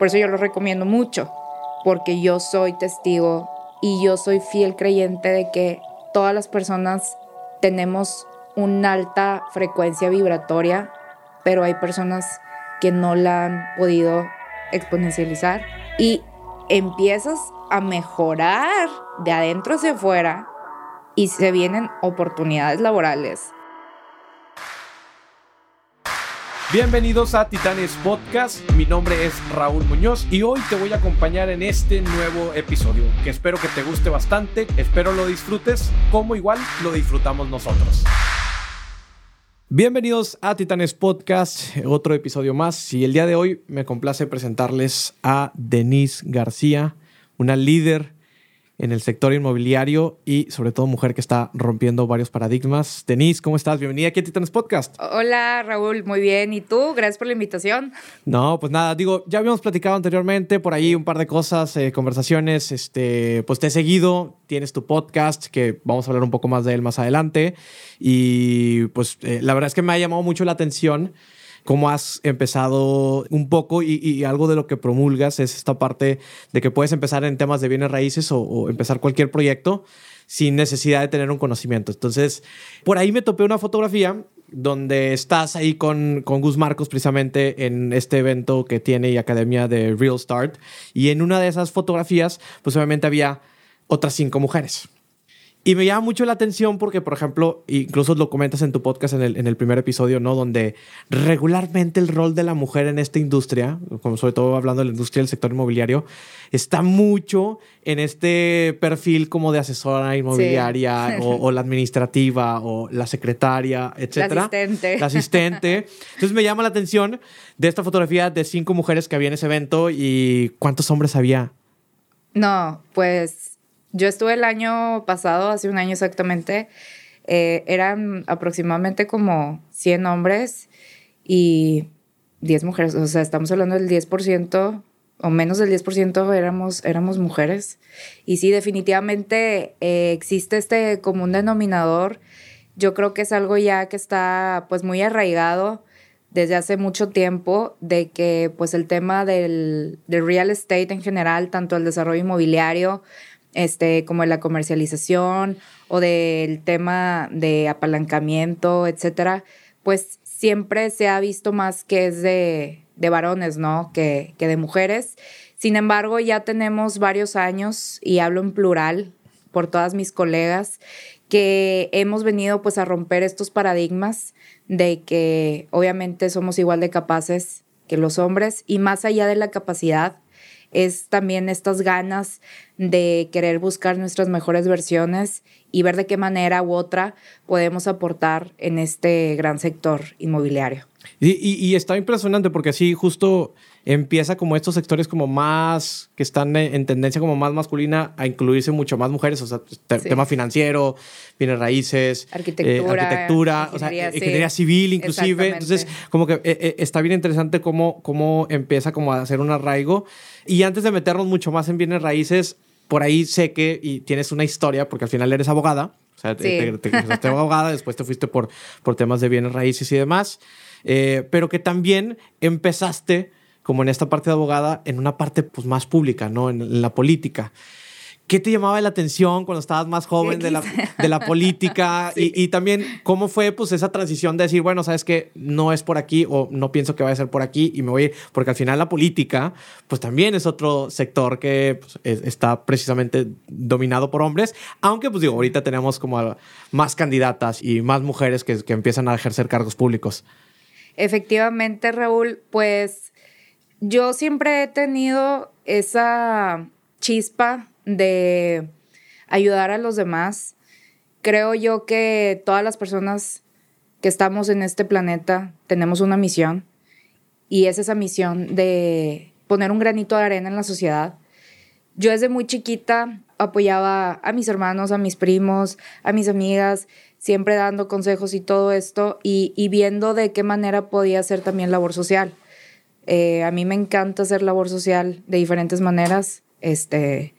Por eso yo lo recomiendo mucho, porque yo soy testigo y yo soy fiel creyente de que todas las personas tenemos una alta frecuencia vibratoria, pero hay personas que no la han podido exponencializar y empiezas a mejorar de adentro hacia afuera y se vienen oportunidades laborales Bienvenidos a Titanes Podcast, mi nombre es Raúl Muñoz y hoy te voy a acompañar en este nuevo episodio que espero que te guste bastante, espero lo disfrutes como igual lo disfrutamos nosotros. Bienvenidos a Titanes Podcast, otro episodio más y el día de hoy me complace presentarles a Denise García, una líder en el sector inmobiliario y sobre todo mujer que está rompiendo varios paradigmas. Denise, ¿cómo estás? Bienvenida aquí a Titanes Podcast. Hola Raúl, muy bien. ¿Y tú? Gracias por la invitación. No, pues nada, digo, ya habíamos platicado anteriormente por ahí un par de cosas, eh, conversaciones, este, pues te he seguido, tienes tu podcast que vamos a hablar un poco más de él más adelante y pues eh, la verdad es que me ha llamado mucho la atención cómo has empezado un poco y, algo de lo que promulgas es esta parte de que puedes empezar en temas de bienes raíces o, empezar cualquier proyecto sin necesidad de tener un conocimiento. Entonces, por ahí me topé una fotografía donde estás ahí con, con Gus Marcos precisamente en este evento que tiene y Academia de Real Start. Y en una de esas fotografías, pues obviamente había otras cinco mujeres. Y me llama mucho la atención porque, por ejemplo, incluso lo comentas en tu podcast en el, en el, primer episodio, ¿no? Donde regularmente el rol de la mujer en esta industria, como sobre todo hablando de la industria del sector inmobiliario, está mucho en este perfil como de asesora inmobiliaria o, la administrativa o la secretaria, etcétera. La asistente. La asistente. Entonces me llama la atención de esta fotografía de cinco mujeres que había en ese evento y cuántos hombres había. No, pues yo estuve el año pasado, hace un año exactamente, eh, eran aproximadamente como 100 hombres y 10 mujeres. O sea, estamos hablando del 10% o menos del 10% éramos, éramos mujeres. Y sí, definitivamente eh, existe este común denominador. Yo creo que es algo ya que está pues muy arraigado desde hace mucho tiempo de que pues el tema del, del real estate en general, tanto el desarrollo inmobiliario, este, como de la comercialización o del tema de apalancamiento, etcétera, pues siempre se ha visto más que es de, varones, ¿no? Que, que de mujeres. Sin embargo, ya tenemos varios años, y hablo en plural por todas mis colegas, que hemos venido pues a romper estos paradigmas de que obviamente somos igual de capaces que los hombres y más allá de la capacidad, es también estas ganas de querer buscar nuestras mejores versiones y ver de qué manera u otra podemos aportar en este gran sector inmobiliario. Y, está impresionante porque así justo empieza como estos sectores como más, que están en tendencia como más masculina a incluirse mucho más mujeres, o sea, tema financiero, bienes raíces, arquitectura, eh, arquitectura o sea, ingeniería civil inclusive. Entonces, como que eh, eh, está bien interesante cómo, cómo empieza como a hacer un arraigo. Y antes de meternos mucho más en bienes raíces, por ahí sé que y tienes una historia, porque al final eres abogada, o sea, te, te, abogada, después te fuiste por, por temas de bienes raíces y demás. Eh, pero que también empezaste, como en esta parte de abogada, en una parte pues, más pública, ¿no? En, la política. ¿Qué te llamaba la atención cuando estabas más joven de la, de la política? y, también, ¿cómo fue pues, esa transición de decir, bueno, sabes que no es por aquí o no pienso que vaya a ser por aquí y me voy, porque al final la política, pues también es otro sector que pues, está precisamente dominado por hombres, aunque, pues digo, ahorita tenemos como más candidatas y más mujeres que, que empiezan a ejercer cargos públicos. Efectivamente, Raúl, pues yo siempre he tenido esa chispa de ayudar a los demás. Creo yo que todas las personas que estamos en este planeta tenemos una misión y es esa misión de poner un granito de arena en la sociedad. Yo desde muy chiquita apoyaba a mis hermanos, a mis primos, a mis amigas siempre dando consejos y todo esto y, viendo de qué manera podía hacer también labor social. Eh, a mí me encanta hacer labor social de diferentes maneras, este,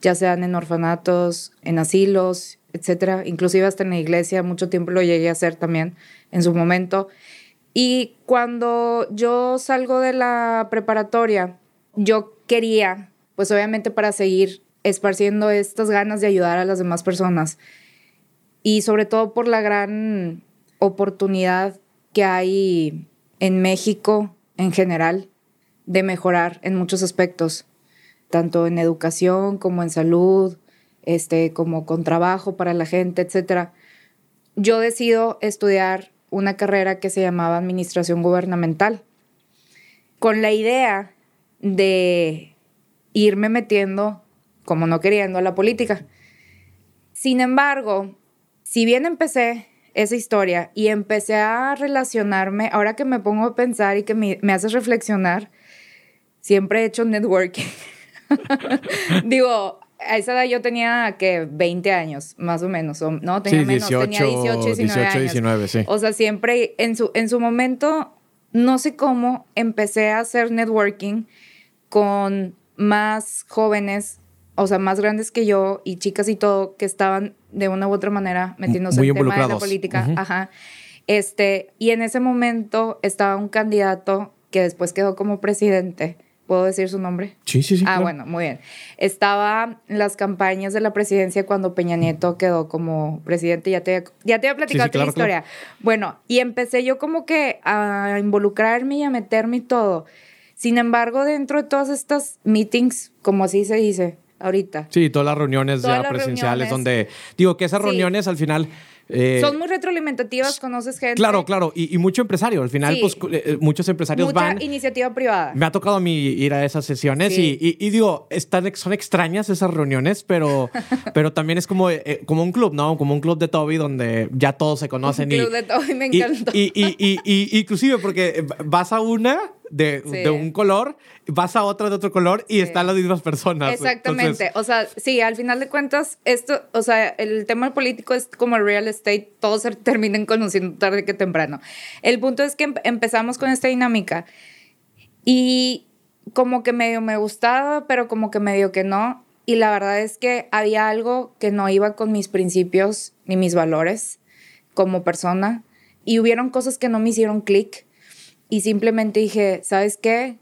ya sean en orfanatos, en asilos, etcétera, inclusive hasta en la iglesia, mucho tiempo lo llegué a hacer también en su momento. Y cuando yo salgo de la preparatoria, yo quería, pues obviamente para seguir esparciendo estas ganas de ayudar a las demás personas y sobre todo por la gran oportunidad que hay en México en general de mejorar en muchos aspectos, tanto en educación como en salud, este, como con trabajo para la gente, etc. Yo decido estudiar una carrera que se llamaba Administración Gubernamental, con la idea de irme metiendo, como no queriendo, a la política. Sin embargo, si bien empecé esa historia y empecé a relacionarme, ahora que me pongo a pensar y que me, me haces reflexionar, siempre he hecho networking. Digo, a esa edad yo tenía que 20 años, más o menos, no, tenía menos, tenía 18, 19 18, sí. O sea, siempre en su, en su momento, no sé cómo, empecé a hacer networking con más jóvenes, o sea, más grandes que yo y chicas y todo, que estaban de una u otra manera metiéndose en tema de la política. Ajá. Este, y en ese momento estaba un candidato que después quedó como presidente ¿Puedo decir su nombre? Sí, sí, sí. Ah, bueno, muy bien. Estaba en las campañas de la presidencia cuando Peña Nieto quedó como presidente. Ya te, ya te había platicado la historia. Bueno, y empecé yo como que a involucrarme y a meterme y todo. Sin embargo, dentro de todas estas meetings, como así se dice ahorita. Sí, todas las reuniones ya presenciales donde, digo que esas reuniones al final eh, Son muy retroalimentativas, conoces gente. Claro, claro. Y, mucho empresario. Al final, pues eh, eh, muchos empresarios Mucha van. iniciativa privada. Me ha tocado a mí ir a esas sesiones y, digo, están, son extrañas esas reuniones, pero, pero también es como, como un club, ¿no? Como un club de Toby donde ya todos se conocen. Un club de Toby me encantó. Y, inclusive porque vas a una de, un color, vas a otra de otro color y están las mismas personas. Exactamente. o sea, sí, al final de cuentas, esto, o sea, el tema político es como el real estate, todos se terminan conociendo tarde que temprano. El punto es que empezamos con esta dinámica y como que medio me gustaba, pero como que medio que no. Y la verdad es que había algo que no iba con mis principios ni mis valores como persona. Y hubieron cosas que no me hicieron clic y simplemente dije, ¿sabes qué?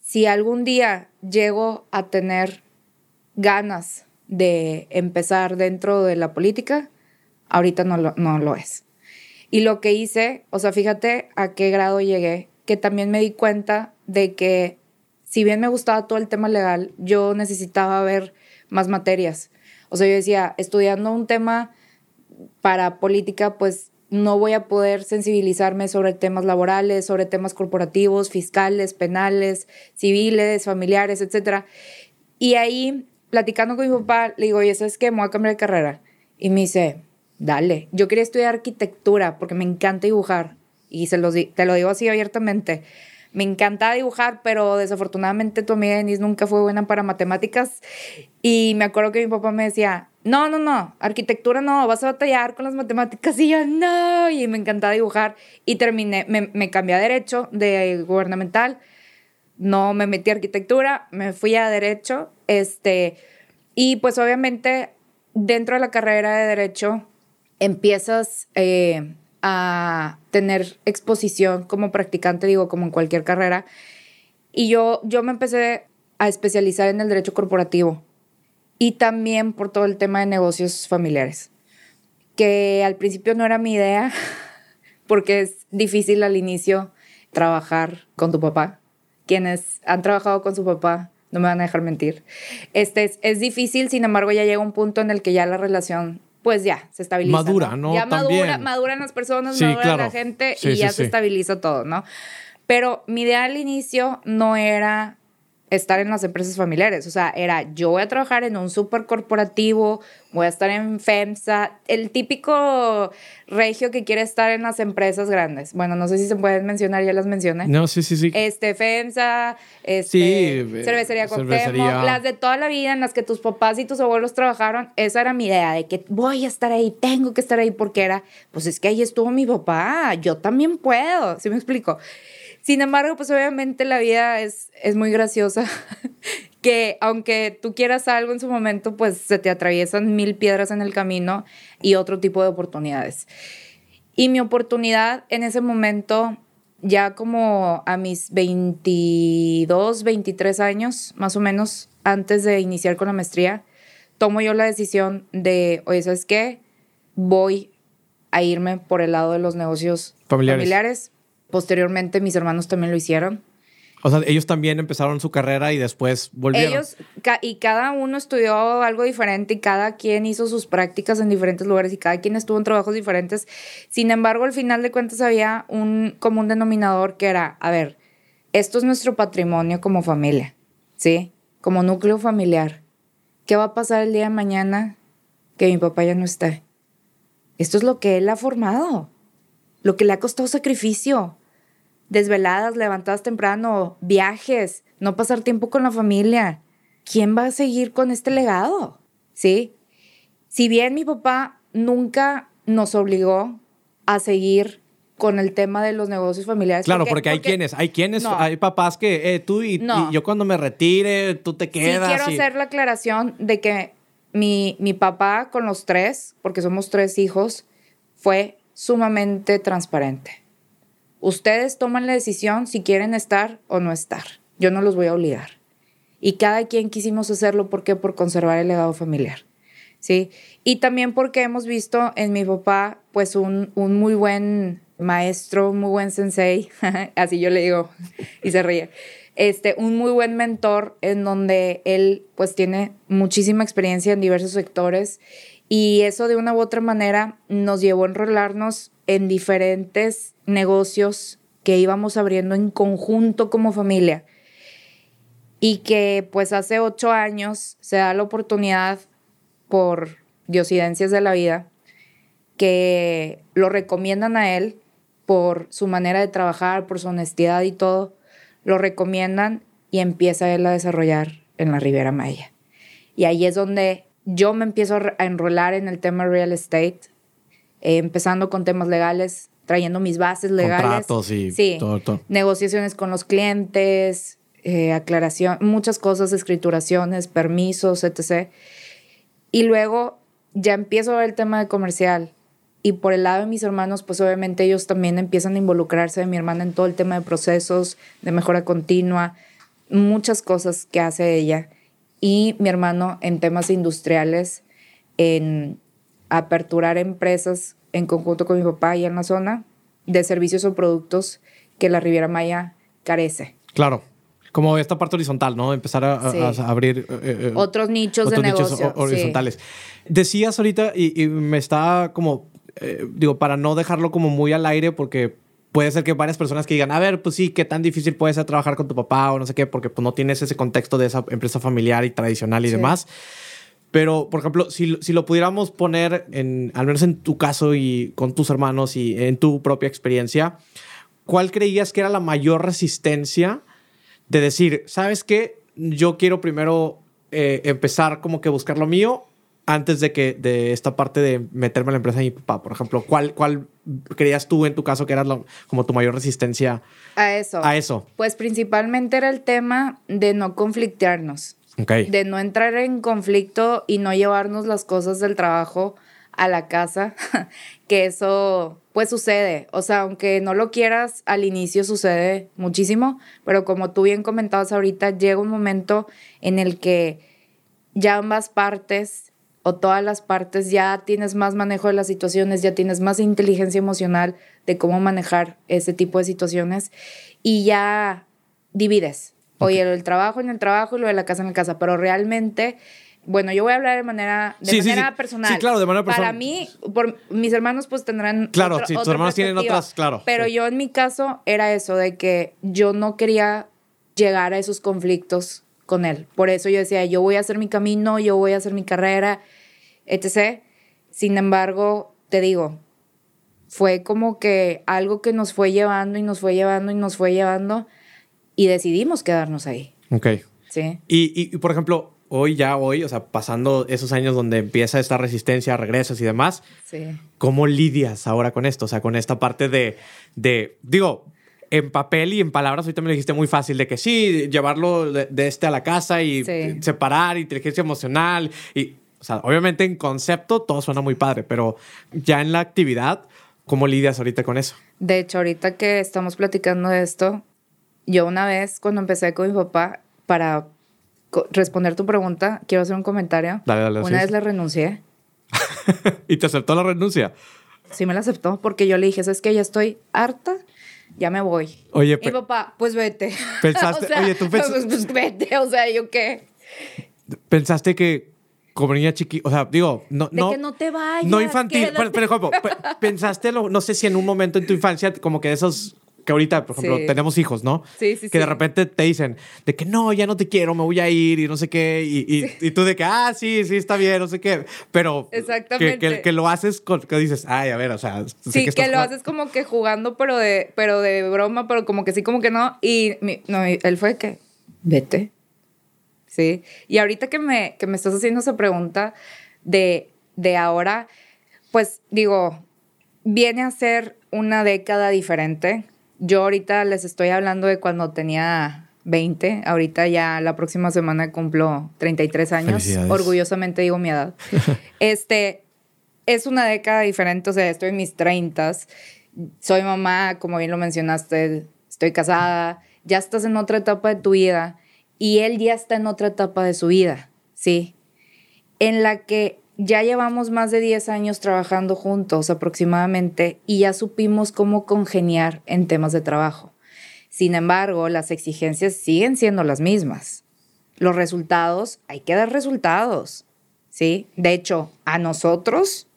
Si algún día llego a tener ganas de empezar dentro de la política, ahorita no lo, no lo es. Y lo que hice, o sea, fíjate a qué grado llegué, que también me di cuenta de que si bien me gustaba todo el tema legal, yo necesitaba ver más materias. O sea, yo decía, estudiando un tema para política, pues no voy a poder sensibilizarme sobre temas laborales, sobre temas corporativos, fiscales, penales, civiles, familiares, etc. Y ahí, platicando con mi papá, le digo, oye, ¿sabes qué? Me voy a cambiar de carrera. Y me dice, dale. Yo quería estudiar arquitectura porque me encanta dibujar. Y se te lo digo así abiertamente me encantaba dibujar, pero desafortunadamente tu amiga Denise nunca fue buena para matemáticas. Y me acuerdo que mi papá me decía, no, no, no, arquitectura no, vas a batallar con las matemáticas. Y yo, no, y me encantaba dibujar. Y terminé, me, me cambié a derecho de gubernamental, no me metí a arquitectura, me fui a derecho. Este, y pues obviamente dentro de la carrera de derecho empiezas... Eh, a tener exposición como practicante, digo, como en cualquier carrera. Y yo, yo me empecé a especializar en el derecho corporativo y también por todo el tema de negocios familiares, que al principio no era mi idea, porque es difícil al inicio trabajar con tu papá. Quienes han trabajado con su papá no me van a dejar mentir. Este es, es difícil, sin embargo, ya llega un punto en el que ya la relación pues ya se estabiliza. Madura, ¿no? Ya madura, maduran las personas, madura la gente y ya se estabiliza todo, ¿no? Pero mi idea al inicio no era estar en las empresas familiares. O sea, era yo voy a trabajar en un súper corporativo, voy a estar en FEMSA, el típico regio que quiere estar en las empresas grandes. Bueno, no sé si se pueden mencionar, ya las mencioné. No, sí, sí, sí. Este, FEMSA, este, eh, cervecería Cuauhtémoc, las de toda la vida en las que tus papás y tus abuelos trabajaron, esa era mi idea, de que voy a estar ahí, tengo que estar ahí, porque era, pues es que ahí estuvo mi papá, yo también puedo, ¿sí me explico? Sin embargo, pues obviamente la vida es, es muy graciosa, que aunque tú quieras algo en su momento, pues se te atraviesan mil piedras en el camino y otro tipo de oportunidades. Y mi oportunidad en ese momento ya como a mis 22, 23 años, más o menos, antes de iniciar con la maestría, tomo yo la decisión de, oye, ¿sabes qué? Voy a irme por el lado de los negocios Familiares. familiares. Posteriormente mis hermanos también lo hicieron. O sea, ellos también empezaron su carrera y después volvieron. Ellos, ca- y cada uno estudió algo diferente y cada quien hizo sus prácticas en diferentes lugares y cada quien estuvo en trabajos diferentes. Sin embargo, al final de cuentas había un común denominador que era, a ver, esto es nuestro patrimonio como familia, ¿sí? Como núcleo familiar. ¿Qué va a pasar el día de mañana que mi papá ya no esté? Esto es lo que él ha formado, lo que le ha costado sacrificio desveladas, levantadas temprano, viajes, no pasar tiempo con la familia. ¿Quién va a seguir con este legado? ¿Sí? Si bien mi papá nunca nos obligó a seguir con el tema de los negocios familiares. Claro, porque, hay quienes, hay quienes, No. hay papás que eh, tú y, No. y yo cuando me retire, tú te Sí quedas. quiero y- hacer la aclaración de que mi, mi papá con los tres, porque somos tres hijos, fue sumamente transparente. Ustedes toman la decisión si quieren estar o no estar. Yo no los voy a obligar. Y cada quien quisimos hacerlo, ¿por qué? Por conservar el legado familiar. ¿Sí? Y también porque hemos visto en mi papá, pues, un, un muy buen maestro, muy buen sensei, así yo le digo, y se ríe, este, un muy buen mentor en donde él, pues, tiene muchísima experiencia en diversos sectores y eso de una u otra manera nos llevó a enrolarnos en diferentes negocios que íbamos abriendo en conjunto como familia y que pues hace ocho años se da la oportunidad por diosidencias de la vida que lo recomiendan a él por su manera de trabajar, por su honestidad y todo, lo recomiendan y empieza él a desarrollar en la Riviera Maya. Y ahí es donde yo me empiezo a enrolar en el tema real estate, eh, empezando con temas legales, trayendo mis bases legales. Contratos y Sí todo, todo. negociaciones con los clientes, eh, aclaración, muchas cosas, escrituraciones, permisos, etc. Y luego ya empiezo a ver el tema de comercial. Y por el lado de mis hermanos, pues obviamente ellos también empiezan a involucrarse de mi hermana en todo el tema de procesos, de mejora continua, muchas cosas que hace ella. Y mi hermano en temas industriales, en aperturar empresas en conjunto con mi papá y en la zona de servicios o productos que la Riviera Maya carece. Claro. Como esta parte horizontal, ¿no? Empezar a, a- Sí. a abrir eh, eh, Otros nichos otros de nichos negocio. horizontales. Decías ahorita, y, y me está como, eh, digo, para no dejarlo como muy al aire, porque puede ser que varias personas que digan, a ver, pues sí, qué tan difícil puede ser trabajar con tu papá o no sé qué, porque pues no tienes ese contexto de esa empresa familiar y tradicional y Sí. demás. Pero, por ejemplo, si, si lo pudiéramos poner en, al menos en tu caso y con tus hermanos y en tu propia experiencia, ¿cuál creías que era la mayor resistencia de decir, ¿sabes qué? Yo quiero primero eh, empezar como que buscar lo mío antes de que de esta parte de meterme en la empresa de mi papá, por ejemplo, ¿cuál, cuál creías tú en tu caso que era la- como tu mayor resistencia A eso. a eso? Pues principalmente era el tema de no conflictearnos, Ok. de no entrar en conflicto y no llevarnos las cosas del trabajo a la casa, que eso pues sucede, o sea, aunque no lo quieras, al inicio sucede muchísimo, pero como tú bien comentabas ahorita, llega un momento en el que ya ambas partes o todas las partes ya tienes más manejo de las situaciones, ya tienes más inteligencia emocional de cómo manejar ese tipo de situaciones y ya divides. Oye, lo del trabajo en el trabajo y lo de la casa en la casa, pero realmente, bueno, yo voy a hablar de manera, de Sí, manera sí. personal. Sí, claro, de manera Para personal. mí, por, mis hermanos pues tendrán Claro, otra- sí, tus hermanos tienen otras, claro, Pero yo en mi caso era eso, de que yo no quería llegar a esos conflictos con él. Por eso yo decía, yo voy a hacer mi camino, yo voy a hacer mi carrera, etc. Sin embargo, te digo, fue como que algo que nos fue llevando y nos fue llevando y nos fue llevando y decidimos quedarnos ahí. Ok. Sí. Y, y, y, por ejemplo, hoy ya, hoy, o sea, pasando esos años donde empieza esta resistencia, regresas y demás, Sí. ¿cómo lidias ahora con esto? O sea, con esta parte de, de digo, en papel y en palabras, ahorita me lo dijiste muy fácil, de que sí, llevarlo de, de este a la casa y Sí. separar inteligencia emocional y, o sea, obviamente en concepto todo suena muy padre, pero ya en la actividad, ¿Cómo lidias ahorita con eso? De hecho, ahorita que estamos platicando de esto, yo una vez cuando empecé con mi papá para responder tu pregunta, quiero hacer un comentario. Dale, dale, una vez le renuncié. ¿Y te aceptó la renuncia? Sí, me la aceptó porque yo le dije, es que ya estoy harta, ya me voy. Oye, y mi papá, pues vete. Pensaste, oye, tú pensaste. Pues, pues, vete, o sea, ¿yo qué? Pensaste que como niña chiquita, o sea, digo, no, de no, que no te vayas. no infantil, pero, pero, pensaste, no sé si en un momento en tu infancia, como que esos que ahorita, por ejemplo, tenemos hijos, ¿no? Sí, sí, Que de repente te dicen de que no, ya no te quiero, me voy a ir y no sé qué. Y, y, tú de que, ah, sí, sí, está bien, no sé qué. Pero Exactamente. Que, que, lo haces con, que dices, ay, a ver, o sea. Sí, que, lo haces como que jugando, pero de, pero de broma, pero como que sí, como que no. Y no, él fue que, vete. Sí. Y ahorita que me, que me estás haciendo esa pregunta de, de ahora, pues digo, viene a ser una década diferente yo ahorita les estoy hablando de cuando tenía 20, ahorita ya la próxima semana cumplo 33 años, orgullosamente digo mi edad. este, es una década diferente, o sea, estoy en mis 30, soy mamá, como bien lo mencionaste, estoy casada, ya estás en otra etapa de tu vida y él ya está en otra etapa de su vida, ¿sí? En la que ya llevamos más de 10 años trabajando juntos aproximadamente y ya supimos cómo congeniar en temas de trabajo. Sin embargo, las exigencias siguen siendo las mismas. Los resultados, hay que dar resultados, ¿sí? De hecho, a nosotros,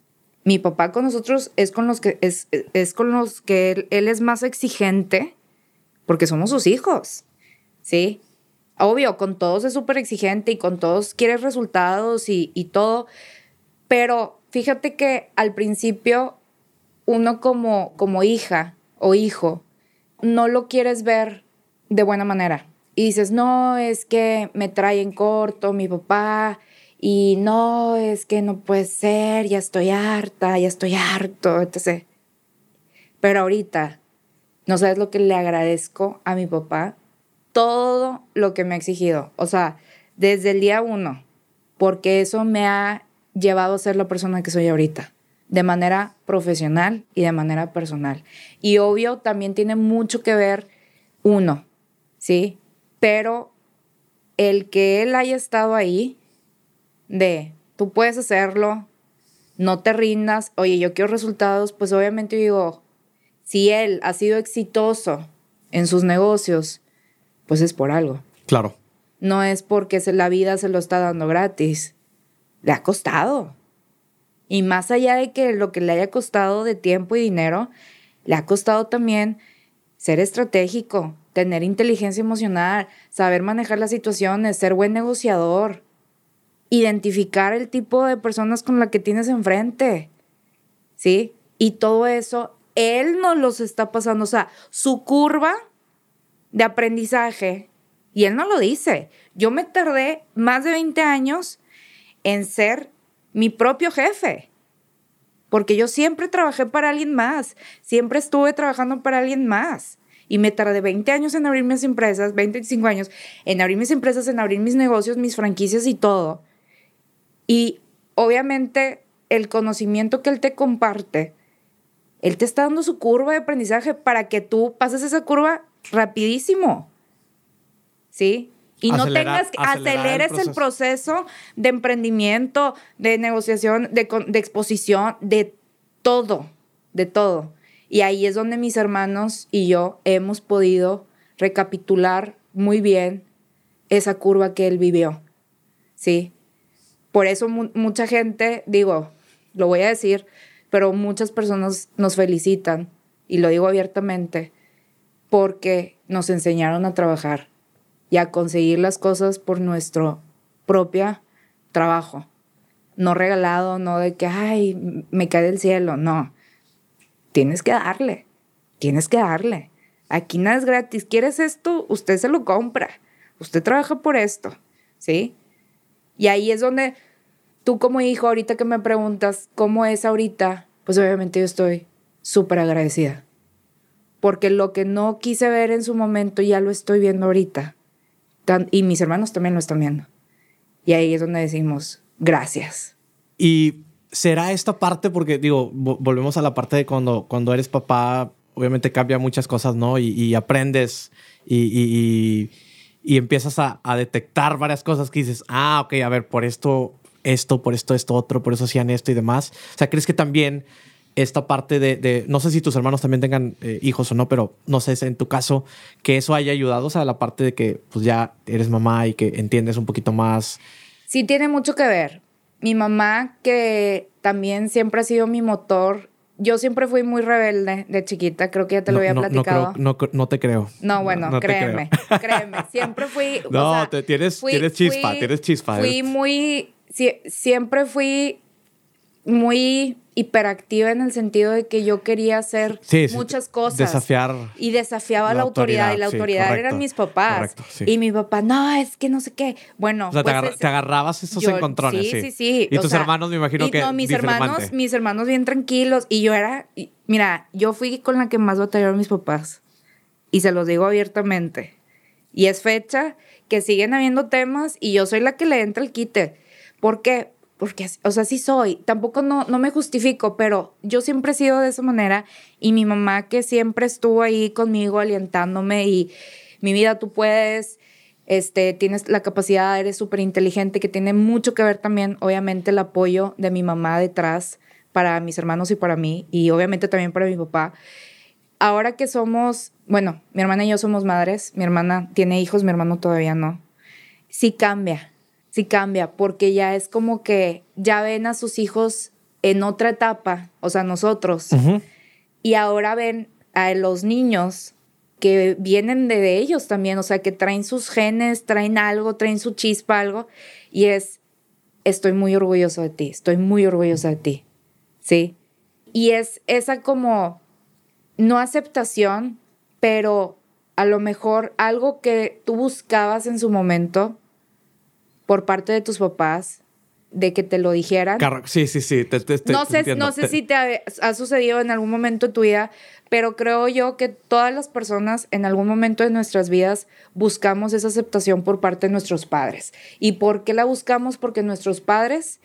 mi papá con nosotros es con los que, es, es con los que él, es más exigente porque somos sus hijos, ¿sí? Obvio, con todos es súper exigente y con todos quiere resultados y, y todo, pero fíjate que al principio uno como, como hija o hijo no lo quieres ver de buena manera. Y dices, no, es que me trae en corto mi papá. Y no, es que no puede ser, ya estoy harta, ya estoy harto, etc. Pero ahorita, no sabes lo que le agradezco a mi papá, todo lo que me ha exigido. O sea, desde el día uno, porque eso me ha llevado a ser la persona que soy ahorita, de manera profesional y de manera personal. Y obvio, también tiene mucho que ver uno, ¿sí? Pero el que él haya estado ahí, de, tú puedes hacerlo, no te rindas, oye, yo quiero resultados, pues obviamente digo, si él ha sido exitoso en sus negocios, pues es por algo. Claro. No es porque la vida se lo está dando gratis le ha costado. Y más allá de que lo que le haya costado de tiempo y dinero, le ha costado también ser estratégico, tener inteligencia emocional, saber manejar las situaciones, ser buen negociador, identificar el tipo de personas con la que tienes enfrente. ¿Sí? Y todo eso, él nos los está pasando. O sea, su curva de aprendizaje, y él no lo dice. Yo me tardé más de 20 años en ser mi propio jefe. Porque yo siempre trabajé para alguien más, siempre estuve trabajando para alguien más. Y me tardé 20 años en abrir mis empresas, 25 años, en abrir mis empresas, en abrir mis negocios, mis franquicias y todo. Y obviamente el conocimiento que él te comparte, él te está dando su curva de aprendizaje para que tú pases esa curva rapidísimo. ¿Sí? Y no tengas que aceleres el proceso. de emprendimiento, de negociación, de, de, exposición, de todo, de todo. Y ahí es donde mis hermanos y yo hemos podido recapitular muy bien esa curva que él vivió. ¿Sí? Por eso mucha gente, digo, lo voy a decir, pero muchas personas nos felicitan, y lo digo abiertamente, porque nos enseñaron a trabajar y a conseguir las cosas por nuestro propio trabajo. No regalado, no de que, ay, me cae del cielo, no. Tienes que darle, tienes que darle. Aquí nada es gratis. ¿Quieres esto? Usted se lo compra. Usted trabaja por esto, ¿sí? Y ahí es donde tú como hijo, ahorita que me preguntas cómo es ahorita, pues obviamente yo estoy súper agradecida. Porque lo que no quise ver en su momento ya lo estoy viendo ahorita y mis hermanos también lo están viendo. Y ahí es donde decimos, gracias. Y ¿será esta parte? Porque digo, volvemos a la parte de cuando, cuando eres papá, obviamente cambia muchas cosas, ¿no? Y, aprendes y, y, empiezas a, a, detectar varias cosas que dices, ah, ok, a ver, por esto, esto, por esto, esto, otro, por eso hacían esto y demás. O sea, ¿crees que también esta parte de, no sé si tus hermanos también tengan eh, hijos o no, pero no sé en tu caso que eso haya ayudado, o sea, la parte de que pues ya eres mamá y que entiendes un poquito más. Sí, tiene mucho que ver. Mi mamá, que también siempre ha sido mi motor, yo siempre fui muy rebelde de chiquita, creo que ya te lo había platicado. No, no, te creo. No, bueno, créeme, créeme, siempre fui... No, te, tienes, tienes chispa, tienes chispa. Fui muy, siempre fui muy hiperactiva en el sentido de que yo quería hacer muchas cosas. Desafiar. Y desafiaba la, autoridad, Y la autoridad eran mis papás. y mi papá, no, es que no sé qué. Bueno. O sea, te, pues agarrabas esos encontrones. Sí, sí, sí. Y tus hermanos, me imagino que. No, mis hermanos, mis hermanos bien tranquilos. Y yo era. Mira, yo fui con la que más batallaron mis papás. Y se los digo abiertamente. Y es fecha que siguen habiendo temas y yo soy la que le entra el quite. ¿Por qué? Porque, o sea, sí soy, tampoco no, no me justifico, pero yo siempre he sido de esa manera y mi mamá que siempre estuvo ahí conmigo alientándome y mi vida tú puedes, este, tienes la capacidad, eres súper inteligente, que tiene mucho que ver también, obviamente, el apoyo de mi mamá detrás para mis hermanos y para mí y obviamente también para mi papá. Ahora que somos, bueno, mi hermana y yo somos madres, mi hermana tiene hijos, mi hermano todavía no, sí cambia sí cambia, porque ya es como que ya ven a sus hijos en otra etapa, o sea, nosotros, y ahora ven a los niños que vienen de, ellos también, o sea, que traen sus genes, traen algo, traen su chispa, algo, y es, estoy muy orgulloso de ti, estoy muy orgullosa de ti, ¿sí? Y es esa como, no aceptación, pero a lo mejor algo que tú buscabas en su momento, por parte de tus papás de que te lo dijeran. Sí, sí, sí. no sé, no sé si te ha, sucedido en algún momento de tu vida, pero creo yo que todas las personas en algún momento de nuestras vidas buscamos esa aceptación por parte de nuestros padres. ¿Y por qué la buscamos? Porque nuestros padres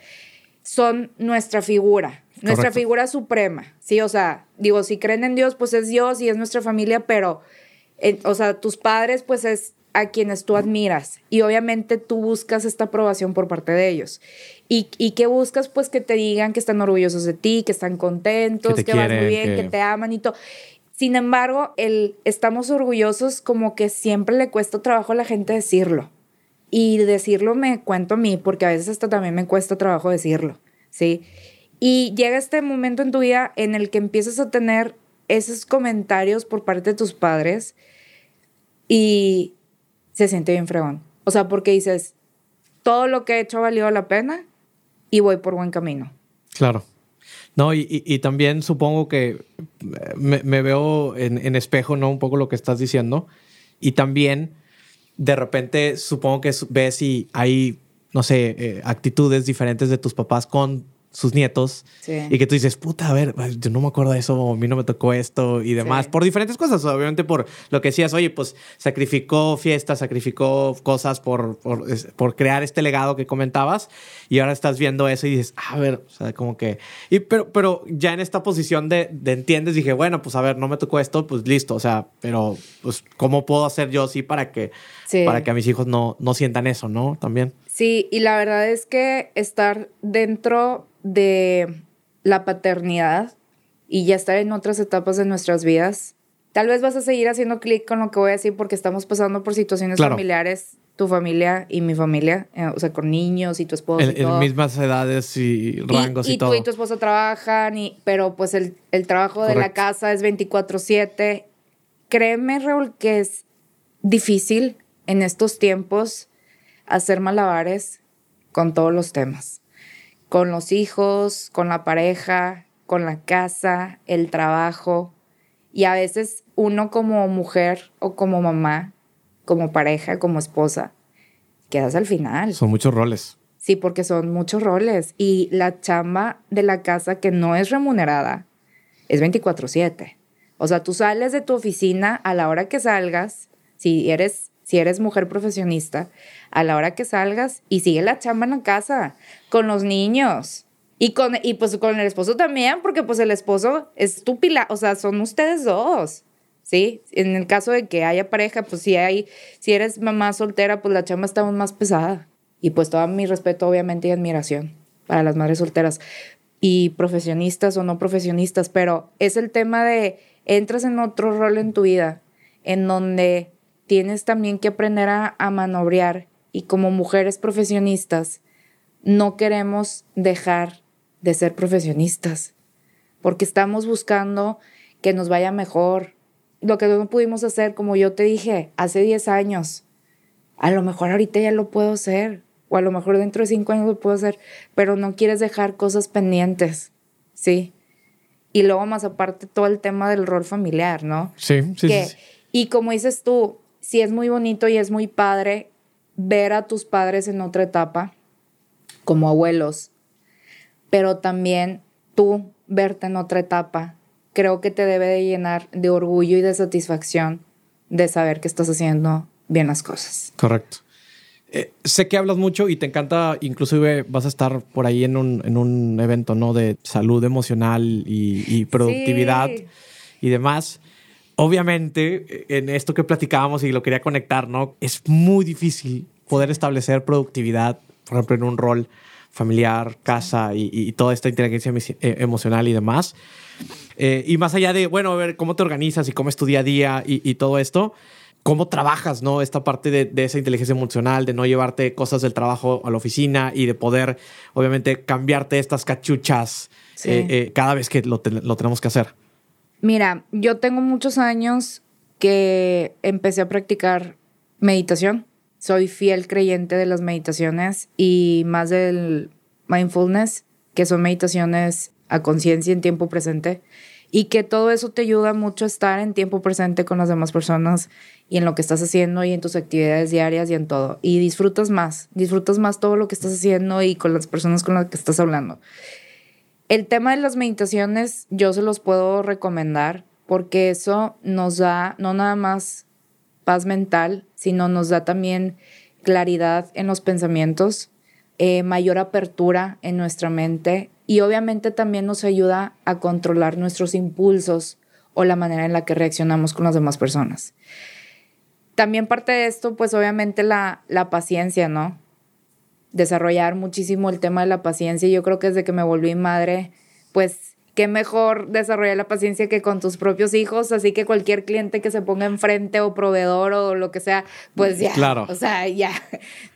son nuestra figura, nuestra figura suprema. Sí, o sea, digo, si creen en Dios, pues es Dios y es nuestra familia, pero, eh, o sea, tus padres, pues es a quienes tú admiras y obviamente tú buscas esta aprobación por parte de ellos. ¿Y, y qué buscas? Pues que te digan que están orgullosos de ti, que están contentos, que, vas muy bien, que... te aman y todo. Sin embargo, el estamos orgullosos como que siempre le cuesta trabajo a la gente decirlo. Y decirlo me cuento a mí, porque a veces hasta también me cuesta trabajo decirlo, ¿sí? Y llega este momento en tu vida en el que empiezas a tener esos comentarios por parte de tus padres y se siente bien fregón. O sea, porque dices, todo lo que he hecho ha valido la pena y voy por buen camino. Claro. No, y, también supongo que me, veo en, espejo, ¿no? Un poco lo que estás diciendo. Y también, de repente, supongo que ves y hay, no sé, eh, actitudes diferentes de tus papás con sus nietos y que tú dices, puta, a ver, yo no me acuerdo de eso, a mí no me tocó esto y demás, por diferentes cosas, obviamente por lo que decías, oye, pues sacrificó fiestas, sacrificó cosas por, por, crear este legado que comentabas y ahora estás viendo eso y dices, a ver, o sea, como que, y, pero, pero ya en esta posición de, de entiendes, dije, bueno, pues a ver, no me tocó esto, pues listo, o sea, pero pues, ¿cómo puedo hacer yo sí para que, para que a mis hijos no, no sientan eso, ¿no? También. Sí, y la verdad es que estar dentro de la paternidad y ya estar en otras etapas de nuestras vidas, tal vez vas a seguir haciendo clic con lo que voy a decir porque estamos pasando por situaciones familiares, tu familia y mi familia, eh, o sea, con niños y tu esposo. En, mismas edades y rangos y, y, todo. Y tú y tu esposo trabajan, y, pero pues el, el trabajo de la casa es 24/7. Créeme, Raúl, que es difícil en estos tiempos hacer malabares con todos los temas con los hijos, con la pareja, con la casa, el trabajo. Y a veces uno como mujer o como mamá, como pareja, como esposa, quedas al final. Son muchos roles. Sí, porque son muchos roles. Y la chamba de la casa que no es remunerada es 24/7. O sea, tú sales de tu oficina a la hora que salgas, si eres si eres mujer profesionista, a la hora que salgas y sigue la chamba en la casa, con los niños, Y, con, y pues con el esposo también, porque pues el esposo es tu pilar, o sea, son ustedes dos, ¿sí? En el caso de que haya pareja, pues si hay, si eres mamá soltera, pues la chamba está aún más pesada. Y pues todo mi respeto, obviamente, y admiración para las madres solteras y profesionistas o no profesionistas, pero es el tema de entras en otro rol en tu vida, en donde tienes también que aprender a, a manobrear y como mujeres profesionistas, no queremos dejar de ser profesionistas, porque estamos buscando que nos vaya mejor. Lo que no pudimos hacer, como yo te dije, hace 10 años, a lo mejor ahorita ya lo puedo hacer, o a lo mejor dentro de 5 años lo puedo hacer, pero no quieres dejar cosas pendientes, ¿sí? Y luego más aparte todo el tema del rol familiar, ¿no? Sí, sí, sí. Y como dices tú, sí es muy bonito y es muy padre ver a tus padres en otra etapa, como abuelos, pero también tú verte en otra etapa, creo que te debe de llenar de orgullo y de satisfacción de saber que estás haciendo bien las cosas. Correcto. Eh, sé que hablas mucho y te encanta, inclusive vas a estar por ahí en un, en un evento, ¿no? De salud emocional y, productividad y demás. Obviamente, en esto que platicábamos y lo quería conectar, ¿no? Es muy difícil poder establecer productividad, por ejemplo, en un rol familiar, casa y, toda esta inteligencia eh, emocional y demás. Eh, y más allá de, bueno, a ver cómo te organizas y cómo es tu día a día y, todo esto, cómo trabajas, ¿no? Esta parte de, esa inteligencia emocional, de no llevarte cosas del trabajo a la oficina y de poder, obviamente, cambiarte estas cachuchas eh, cada vez que lo, lo tenemos que hacer. Mira, yo tengo muchos años que empecé a practicar meditación soy fiel creyente de las meditaciones y más del mindfulness, que son meditaciones a conciencia en tiempo presente y que todo eso te ayuda mucho a estar en tiempo presente con las demás personas y en lo que estás haciendo y en tus actividades diarias y en todo. Y disfrutas más, disfrutas más todo lo que estás haciendo y con las personas con las que estás hablando. El tema de las meditaciones yo se los puedo recomendar porque eso nos da no nada más paz mental, sino nos da también claridad en los pensamientos, eh, mayor apertura en nuestra mente y obviamente también nos ayuda a controlar nuestros impulsos o la manera en la que reaccionamos con las demás personas. También parte de esto, pues obviamente la, la paciencia, ¿no? Desarrollar muchísimo el tema de la paciencia. Yo creo que desde que me volví madre, pues qué mejor desarrollar la paciencia que con tus propios hijos, así que cualquier cliente que se ponga enfrente o proveedor o lo que sea, pues ya. Claro. O sea, ya.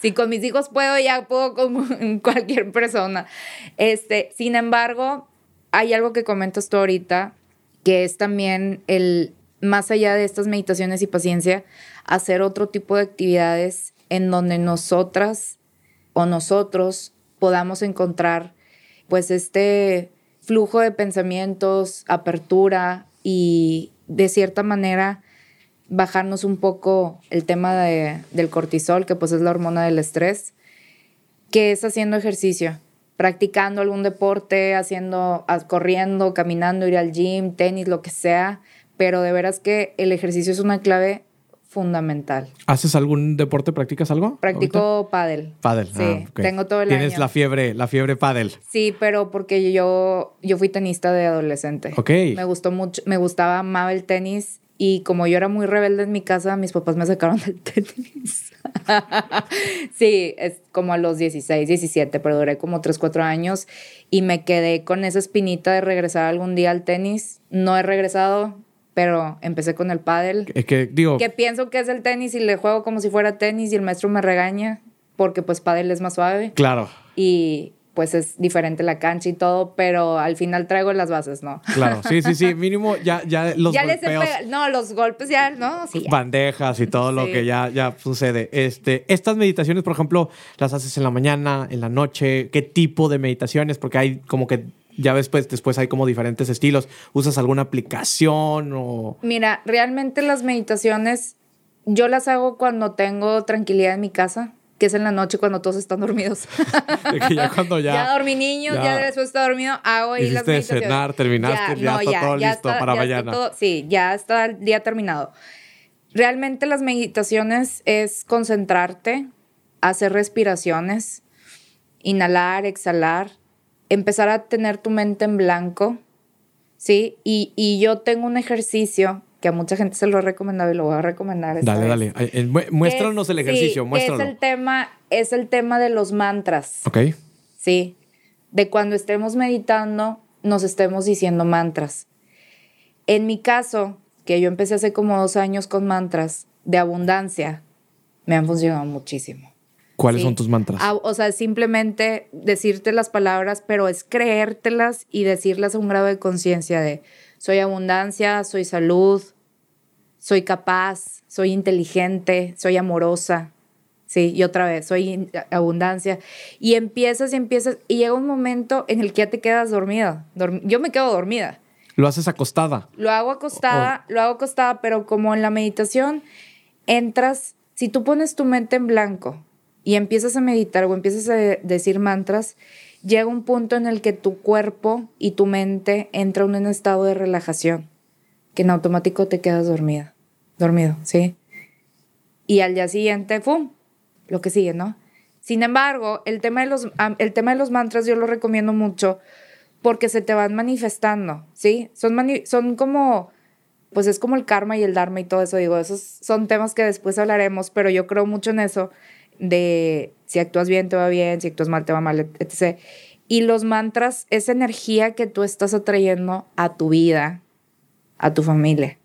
Si con mis hijos puedo, ya puedo con cualquier persona. Este, sin embargo, hay algo que comentas tú ahorita, que es también el, más allá de estas meditaciones y paciencia, hacer otro tipo de actividades en donde nosotras o nosotros podamos encontrar pues este flujo de pensamientos, apertura y de cierta manera bajarnos un poco el tema del cortisol, que pues es la hormona del estrés, que es haciendo ejercicio, practicando algún deporte, haciendo, corriendo, caminando, ir al gym, tenis, lo que sea, pero de veras que el ejercicio es una clave fundamental. ¿Haces algún deporte? ¿Practicas algo? Practico pádel. Pádel. Sí, ah, tengo todo el Tienes la fiebre, la fiebre pádel. Sí, pero porque yo, yo fui tenista de adolescente. Ok. Me gustó mucho, me gustaba, amaba el tenis y como yo era muy rebelde en mi casa, mis papás me sacaron del tenis. sí, es como a los 16, 17, pero duré como 3, 4 años y me quedé con esa espinita de regresar algún día al tenis. No he regresado, pero empecé con el pádel. Es que digo... Que pienso que es el tenis y le juego como si fuera tenis y el maestro me regaña porque pues pádel es más suave. Claro. Y pues es diferente la cancha y todo, pero al final traigo las bases, ¿no? Claro, sí, sí, sí, mínimo ya, ya los ya golpeos. no, los golpes ya, ¿no? Sí, Bandejas y todo lo que ya, ya sucede. Este, estas meditaciones, por ejemplo, las haces en la mañana, en la noche, ¿qué tipo de meditaciones? Porque hay como que ya ves, pues después hay como diferentes estilos. ¿Usas alguna aplicación o...? Mira, realmente las meditaciones yo las hago cuando tengo tranquilidad en mi casa, que es en la noche cuando todos están dormidos. ya cuando ya... Ya dormí niños, ya, después está dormido, hago ahí las meditaciones. cenar, terminaste, ya, está todo listo para mañana. sí, ya está el día terminado. Realmente las meditaciones es concentrarte, hacer respiraciones, inhalar, exhalar, empezar a tener tu mente en blanco, ¿sí? Y, y yo tengo un ejercicio que a mucha gente se lo he recomendado y lo voy a recomendar. esta Dale, vez. dale. Eh, eh, Muéstranos Que el es- ejercicio, sí, muéstralo. Es el, tema, es el tema de los mantras, Ok. ¿sí? De cuando estemos meditando, nos estemos diciendo mantras. En mi caso, que yo empecé hace como dos años con mantras de abundancia, me han funcionado muchísimo. ¿Cuáles Sí. son tus mantras? Ah, o sea, simplemente decirte las palabras, pero es creértelas y decirlas a un grado de conciencia de soy abundancia, soy salud, soy capaz, soy inteligente, soy amorosa. Sí, y otra vez, soy abundancia. Y empiezas y empiezas y llega un momento en el que ya te quedas dormida. Dorm- Yo me quedo dormida. Lo haces acostada. Lo hago acostada, lo hago acostada, pero como en la meditación entras, si tú pones tu mente en blanco y empiezas a meditar o empiezas a de- decir mantras, llega un punto en el que tu cuerpo y tu mente entran en un estado de relajación, que en automático te quedas dormida, dormido, ¿sí? Y al día siguiente, ¡pum! Lo que sigue, ¿no? Sin embargo, el tema de los, el tema de los mantras yo lo recomiendo mucho porque se te van manifestando, ¿sí? Son, son como, pues es como el karma y el dharma y todo eso, digo, esos son temas que después hablaremos, pero yo creo mucho en eso, de si actúas bien te va bien, si actúas mal te va mal, etc. Y los mantras, esa energía que tú estás atrayendo a tu vida, a tu familia,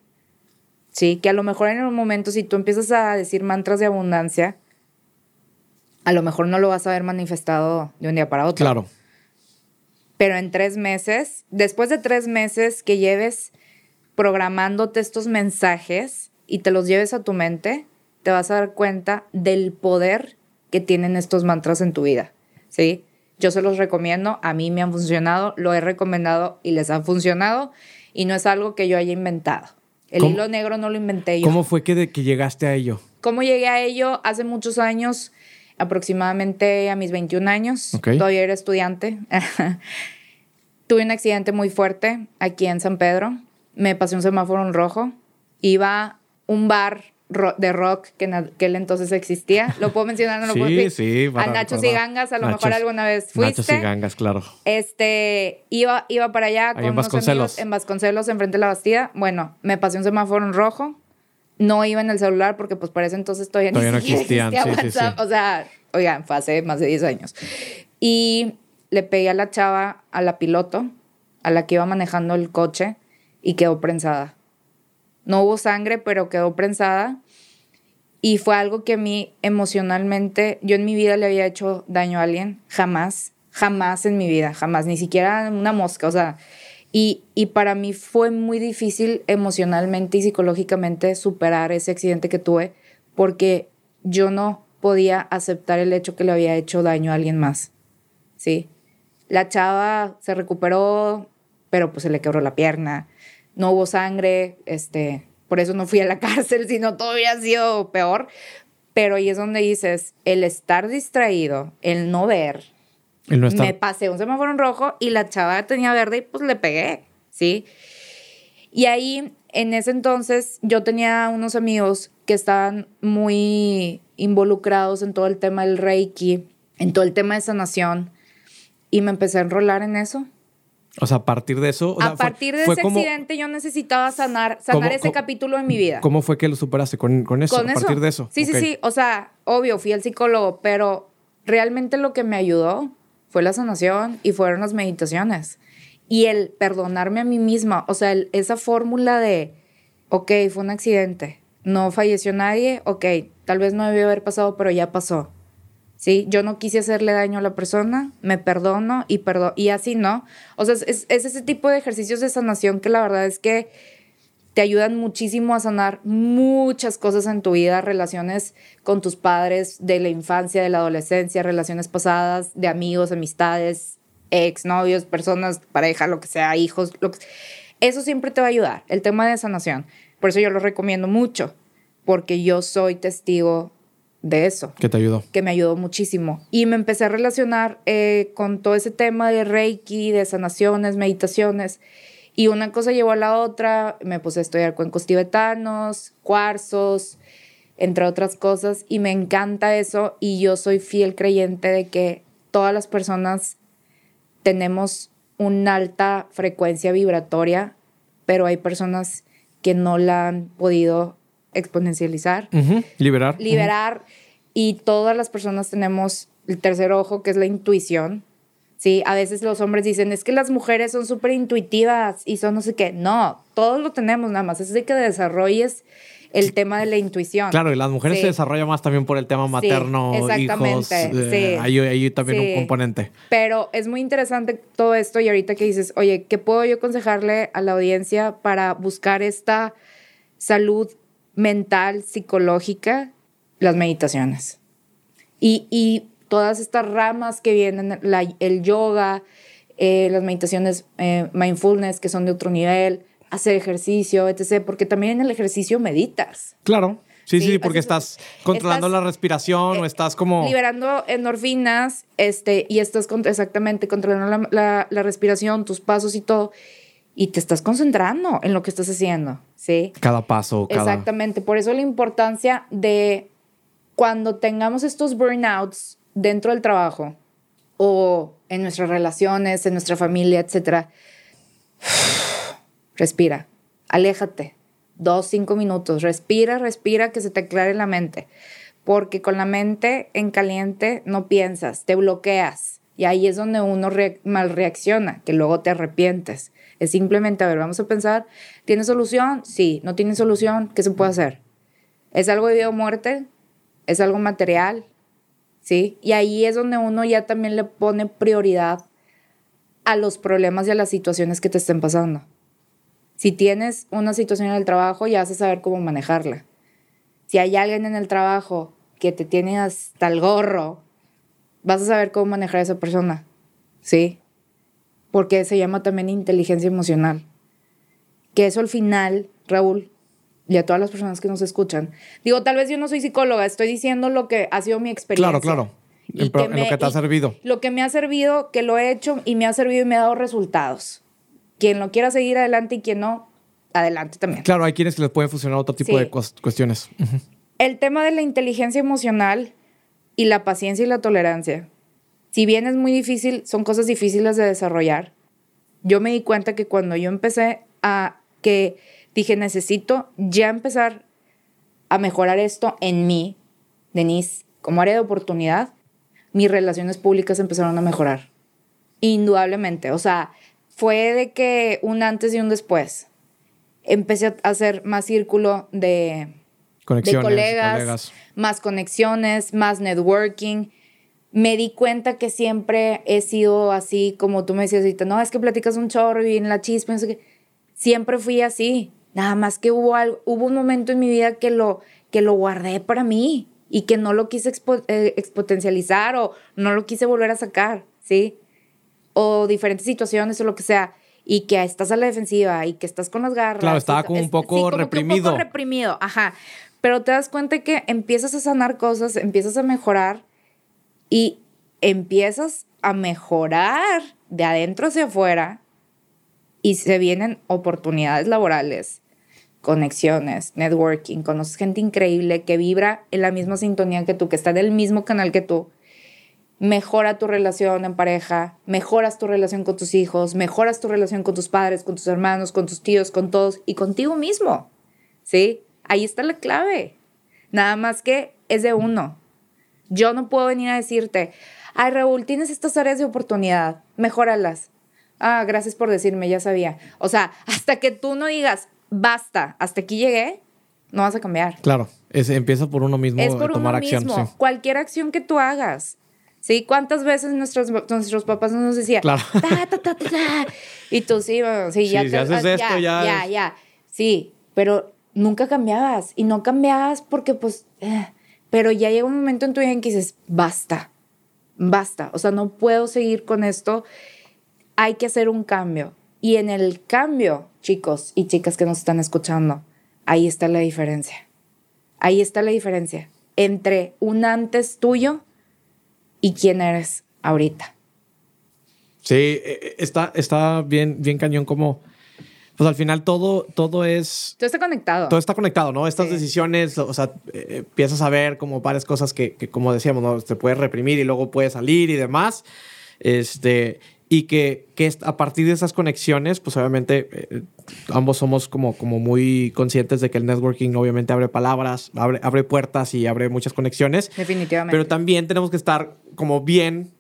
¿sí? Que a lo mejor en un momento, si tú empiezas a decir mantras de abundancia, a lo mejor no lo vas a ver manifestado de un día para otro Claro. pero en tres meses, después de tres meses que lleves programándote estos mensajes y te los lleves a tu mente, te vas a dar cuenta del poder que tienen estos mantras en tu vida, ¿sí? Yo se los recomiendo, a mí me han funcionado, lo he recomendado y les ha funcionado y no es algo que yo haya inventado. El ¿Cómo- hilo negro no lo inventé yo. ¿Cómo fue que, de- que llegaste a ello? ¿Cómo llegué a ello? Hace muchos años, aproximadamente a mis 21 años, Ok. todavía era estudiante. Tuve un accidente muy fuerte aquí en San Pedro. Me pasé un semáforo en rojo. Iba a un bar ro- de rock que en aquel entonces existía. ¿Lo puedo mencionar? No lo Sí, puedo decir? sí, para- a Nachos para- y Gangas, a lo mejor Nachos- alguna vez fuiste. Nachos y gangas, claro. Este, iba, iba para allá Ahí con en unos Vasconcelos. amigos en Vasconcelos, enfrente de la Bastida. Bueno, me pasé un semáforo en rojo. No iba en el celular porque pues para ese entonces todavía, Todavía no ni siquiera existían, existía sí, WhatsApp. O sea, oigan, fue hace más de 10 años. Y le pegué a la chava, a la piloto, a la que iba manejando el coche y quedó prensada. No hubo sangre, pero quedó prensada. Y fue algo que a mí emocionalmente, yo en mi vida le había hecho daño a alguien, jamás, jamás en mi vida, jamás, ni siquiera una mosca, o sea, y, y para mí fue muy difícil emocionalmente y psicológicamente superar ese accidente que tuve porque yo no podía aceptar el hecho que le había hecho daño a alguien más, ¿sí? La chava se recuperó, pero pues se le quebró la pierna, no hubo sangre, este, por eso no fui a la cárcel, sino todo hubiera sido peor. Pero ahí es donde dices, el estar distraído, el no ver, El no estar- me pasé un semáforo en rojo y la chava tenía verde y pues le pegué, ¿sí? Y ahí, en ese entonces, yo tenía unos amigos que estaban muy involucrados en todo el tema del Reiki, en todo el tema de sanación, y me empecé a enrolar en eso. O sea, a partir de eso. o sea, a fue- partir de fue ese como- accidente yo necesitaba sanar, sanar ¿Cómo- ese cómo- capítulo en mi vida. ¿Cómo fue que lo superaste con, con eso? Con a partir de eso. Sí, Ok. sí, sí. O sea, obvio, fui al psicólogo, pero realmente lo que me ayudó fue la sanación y fueron las meditaciones. Y el perdonarme a mí misma. O sea, el- esa fórmula de, ok, fue un accidente, no falleció nadie, ok, tal vez no debió haber pasado, pero ya pasó. ¿Sí? Yo no quise hacerle daño a la persona, me perdono y perdo y así, ¿no? O sea, es, es ese tipo de ejercicios de sanación que la verdad es que te ayudan muchísimo a sanar muchas cosas en tu vida, relaciones con tus padres de la infancia, de la adolescencia, relaciones pasadas, de amigos, amistades, ex, novios, personas, pareja, lo que sea, hijos, lo que... Eso siempre te va a ayudar, el tema de sanación. Por eso yo lo recomiendo mucho, porque yo soy testigo de eso ¿Qué te ayudó? que me ayudó muchísimo. Y me empecé a relacionar eh, con todo ese tema de Reiki, de sanaciones, meditaciones. Y una cosa llevó a la otra, me puse a estudiar cuencos tibetanos, cuarzos, entre otras cosas, y me encanta eso. Y yo soy fiel creyente de que todas las personas tenemos una alta frecuencia vibratoria, pero hay personas que no la han podido exponencializar, Liberar. liberar, y todas las personas tenemos el tercer ojo, que es la intuición. Sí, a veces los hombres dicen, es que las mujeres son súper intuitivas y son no sé qué. No, todos lo tenemos nada más. Es de que desarrolles el tema de la intuición. Claro, y las mujeres Sí. se desarrollan más también por el tema materno, hijos. exactamente, eh, sí. Hay, hay también Sí. un componente. Pero es muy interesante todo esto y ahorita que dices, oye, ¿qué puedo yo aconsejarle a la audiencia para buscar esta salud mental, psicológica? Las meditaciones. Y, y todas estas ramas que vienen, la- el yoga, eh, las meditaciones eh, mindfulness, que son de otro nivel, hacer ejercicio, etc. Porque también en el ejercicio meditas. Claro. Sí, sí, Sí, porque estás controlando estás, la respiración o eh, estás como... Liberando endorfinas, este, y estás con- exactamente controlando la, la- la respiración, tus pasos y todo, y te estás concentrando en lo que estás haciendo, ¿sí? Cada paso, cada... Exactamente, por eso la importancia de cuando tengamos estos burnouts dentro del trabajo o en nuestras relaciones, en nuestra familia, etcétera, respira, aléjate, dos, cinco minutos, respira, respira, que se te aclare la mente, porque con la mente en caliente no piensas, te bloqueas. Y ahí es donde uno re- mal reacciona, que luego te arrepientes. Es simplemente, a ver, vamos a pensar, ¿tiene solución? Sí, no tiene solución, ¿qué se puede hacer? ¿Es algo de vida o muerte? ¿Es algo material? ¿Sí? Y ahí es donde uno ya también le pone prioridad a los problemas y a las situaciones que te estén pasando. Si tienes una situación en el trabajo, ya vas a saber cómo manejarla. Si hay alguien en el trabajo que te tiene hasta el gorro, vas a saber cómo manejar a esa persona. ¿Sí? Porque se llama también inteligencia emocional. Que eso al final, Raúl, y a todas las personas que nos escuchan, digo, tal vez yo no soy psicóloga, estoy diciendo lo que ha sido mi experiencia. Claro, claro. En, en lo me- que te ha servido. Lo que me ha servido, que lo he hecho y me ha servido y me ha dado resultados. Quien lo quiera seguir adelante y quien no, adelante también. Claro, hay quienes que les pueden funcionar otro tipo Sí. de cues- cuestiones. El tema de la inteligencia emocional y la paciencia y la tolerancia, si bien es muy difícil, son cosas difíciles de desarrollar. Yo me di cuenta que cuando yo empecé a que dije, necesito ya empezar a mejorar esto en mí, Denise, como área de oportunidad, mis relaciones públicas empezaron a mejorar. Indudablemente. O sea, fue de que un antes y un después. Empecé a hacer más círculo de, de colegas, colegas. más conexiones, más networking. Me di cuenta que siempre he sido así, como tú me decías ahorita, no, es que platicas un chorro y en la chispa, no sé qué. Siempre fui así. Nada más que hubo, algo, hubo un momento en mi vida que lo, que lo guardé para mí y que no lo quise expo- eh, exponencializar o no lo quise volver a sacar, ¿sí? O diferentes situaciones o lo que sea. Y que estás a la defensiva y que estás con las garras. Claro, estaba como un es- poco sí, como que un reprimido. poco reprimido, ajá. Pero te das cuenta que empiezas a sanar cosas, empiezas a mejorar y empiezas a mejorar de adentro hacia afuera y se vienen oportunidades laborales, conexiones, networking, conoces gente increíble que vibra en la misma sintonía que tú, que está en el mismo canal que tú. Mejora tu relación en pareja, mejoras tu relación con tus hijos, mejoras tu relación con tus padres, con tus hermanos, con tus tíos, con todos y contigo mismo. ¿Sí? Ahí está la clave. Nada más que es de uno. Yo no puedo venir a decirte, ay Raúl, tienes estas áreas de oportunidad, mejóralas. Ah, gracias por decirme, ya sabía. O sea, hasta que tú no digas, basta, hasta aquí llegué, no vas a cambiar. Claro, es- empieza por uno mismo es por tomar uno acción. mismo. sí. Cualquier acción que tú hagas. ¿Sí? ¿Cuántas veces nuestros, nuestros papás nos decían, Claro. "Ta, ta, ta, ta, ta"? y tú sí, bueno, sí, ya Sí, si te- haces ah, esto, ya ya, es- ya. Sí, pero nunca cambiabas. Y no cambiabas porque, pues, eh, pero ya llega un momento en tu vida en que dices, basta, basta. O sea, no puedo seguir con esto. Hay que hacer un cambio. Y en el cambio, chicos y chicas que nos están escuchando, ahí está la diferencia. Ahí está la diferencia entre un antes tuyo y quién eres ahorita. Sí, eh, eh, está, está bien, bien cañón como... Pues al final todo, todo es... Todo está conectado. Todo está conectado, ¿no? Estas Sí. decisiones, o sea, eh, empiezas a ver como varias cosas que, que, como decíamos, ¿no? Te puedes reprimir y luego puedes salir y demás. Este, y que, que a partir de esas conexiones, pues obviamente eh, ambos somos como, como muy conscientes de que el networking obviamente abre palabras, abre, abre puertas y abre muchas conexiones. Definitivamente. Pero también tenemos que estar como bien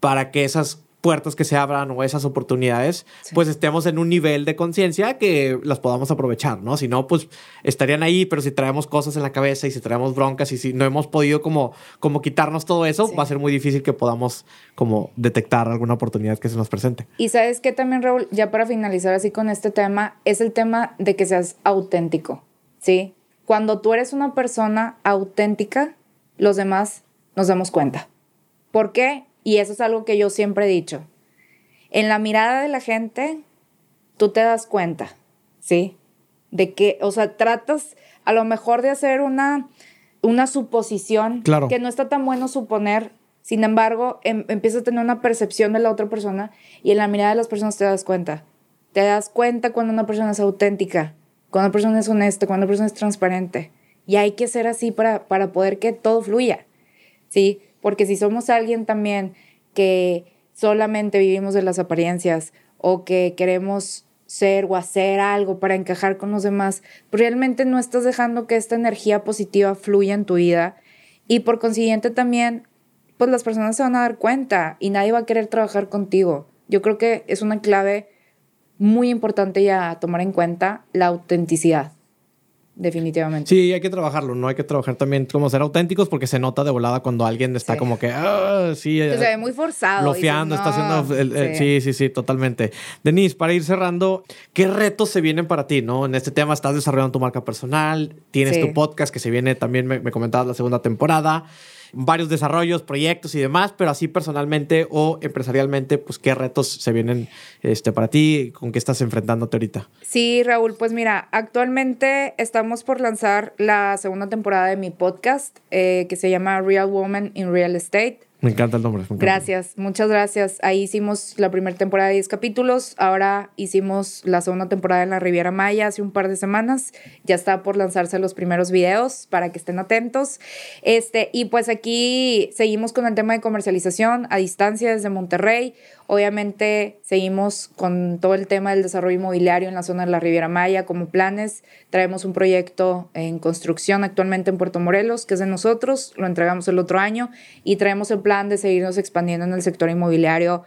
para que esas puertas que se abran o esas oportunidades, pues estemos en un nivel de conciencia que las podamos aprovechar, ¿no? Si no, pues estarían ahí, pero si traemos cosas en la cabeza y si traemos broncas y si no hemos podido como, como quitarnos todo eso, va a ser muy difícil que podamos como detectar alguna oportunidad que se nos presente. Y sabes que también, Raúl, ya para finalizar así con este tema, es el tema de que seas auténtico, ¿sí? Cuando tú eres una persona auténtica, los demás nos damos cuenta. ¿Por qué? Y eso es algo que yo siempre he dicho. En la mirada de la gente, tú te das cuenta, ¿sí? De que, o sea, tratas a lo mejor de hacer una, una suposición claro. que no está tan bueno suponer. Sin embargo, em, empiezas a tener una percepción de la otra persona y en la mirada de las personas te das cuenta. Te das cuenta cuando una persona es auténtica, cuando una persona es honesta, cuando una persona es transparente. Y hay que ser así para, para poder que todo fluya, ¿sí? Porque si somos alguien también que solamente vivimos de las apariencias o que queremos ser o hacer algo para encajar con los demás, realmente no estás dejando que esta energía positiva fluya en tu vida y por consiguiente también, pues las personas se van a dar cuenta y nadie va a querer trabajar contigo. Yo creo que es una clave muy importante ya tomar en cuenta la autenticidad definitivamente. Sí, hay que trabajarlo, ¿no? Hay que trabajar también como ser auténticos porque se nota de volada cuando alguien está como que, ah, sí. se ve muy forzado. Lofiando, está haciendo... sí. sí. sí, totalmente. Denise, para ir cerrando, ¿qué retos se vienen para ti, no? En este tema estás desarrollando tu marca personal, tienes tu podcast que se viene también, me, me comentabas la segunda temporada varios desarrollos, proyectos y demás, pero así personalmente o empresarialmente, pues qué retos se vienen este, para ti, con qué estás enfrentándote ahorita. Sí, Raúl, pues mira, actualmente estamos por lanzar la segunda temporada de mi podcast eh, que se llama Real Woman in Real Estate. Me encanta el nombre. Gracias, muchas gracias. Ahí hicimos la primera temporada de 10 capítulos, ahora hicimos la segunda temporada en la Riviera Maya hace un par de semanas. Ya está por lanzarse los primeros videos para que estén atentos. Este, y pues aquí seguimos con el tema de comercialización a distancia desde Monterrey. Obviamente seguimos con todo el tema del desarrollo inmobiliario en la zona de la Riviera Maya como planes. Traemos un proyecto en construcción actualmente en Puerto Morelos, que es de nosotros, lo entregamos el otro año y traemos el plan de seguirnos expandiendo en el sector inmobiliario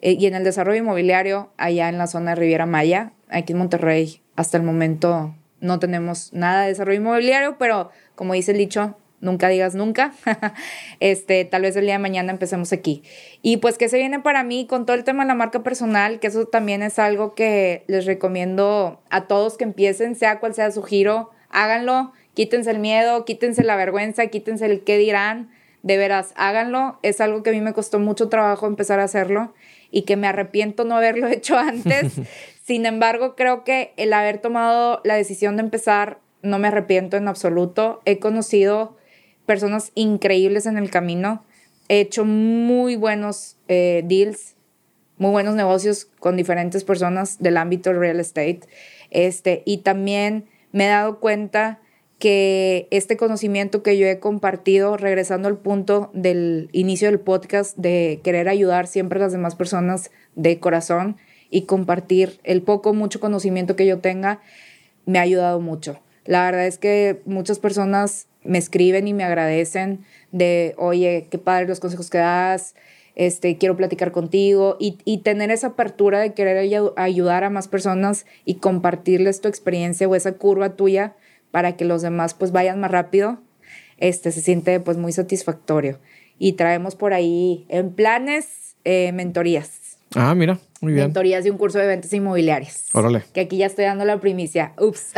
eh, y en el desarrollo inmobiliario allá en la zona de Riviera Maya. Aquí en Monterrey hasta el momento no tenemos nada de desarrollo inmobiliario, pero como dice el dicho, nunca digas nunca. este, tal vez el día de mañana empecemos aquí. Y pues que se viene para mí con todo el tema de la marca personal, que eso también es algo que les recomiendo a todos que empiecen, sea cual sea su giro, háganlo, quítense el miedo, quítense la vergüenza, quítense el qué dirán. De veras, háganlo. Es algo que a mí me costó mucho trabajo empezar a hacerlo y que me arrepiento no haberlo hecho antes. Sin embargo, creo que el haber tomado la decisión de empezar no me arrepiento en absoluto. He conocido personas increíbles en el camino. He hecho muy buenos eh, deals, muy buenos negocios con diferentes personas del ámbito real estate. Este, y también me he dado cuenta que este conocimiento que yo he compartido, regresando al punto del inicio del podcast, de querer ayudar siempre a las demás personas de corazón y compartir el poco, mucho conocimiento que yo tenga, me ha ayudado mucho. La verdad es que muchas personas me escriben y me agradecen de, oye, qué padre los consejos que das, este, quiero platicar contigo y, y tener esa apertura de querer ayudar a más personas y compartirles tu experiencia o esa curva tuya para que los demás pues vayan más rápido, este, se siente pues muy satisfactorio. Y traemos por ahí en planes eh, mentorías. Ah, mira. Muy bien. Mentorías de un curso de ventas inmobiliarias. Órale. Que aquí ya estoy dando la primicia. Ups.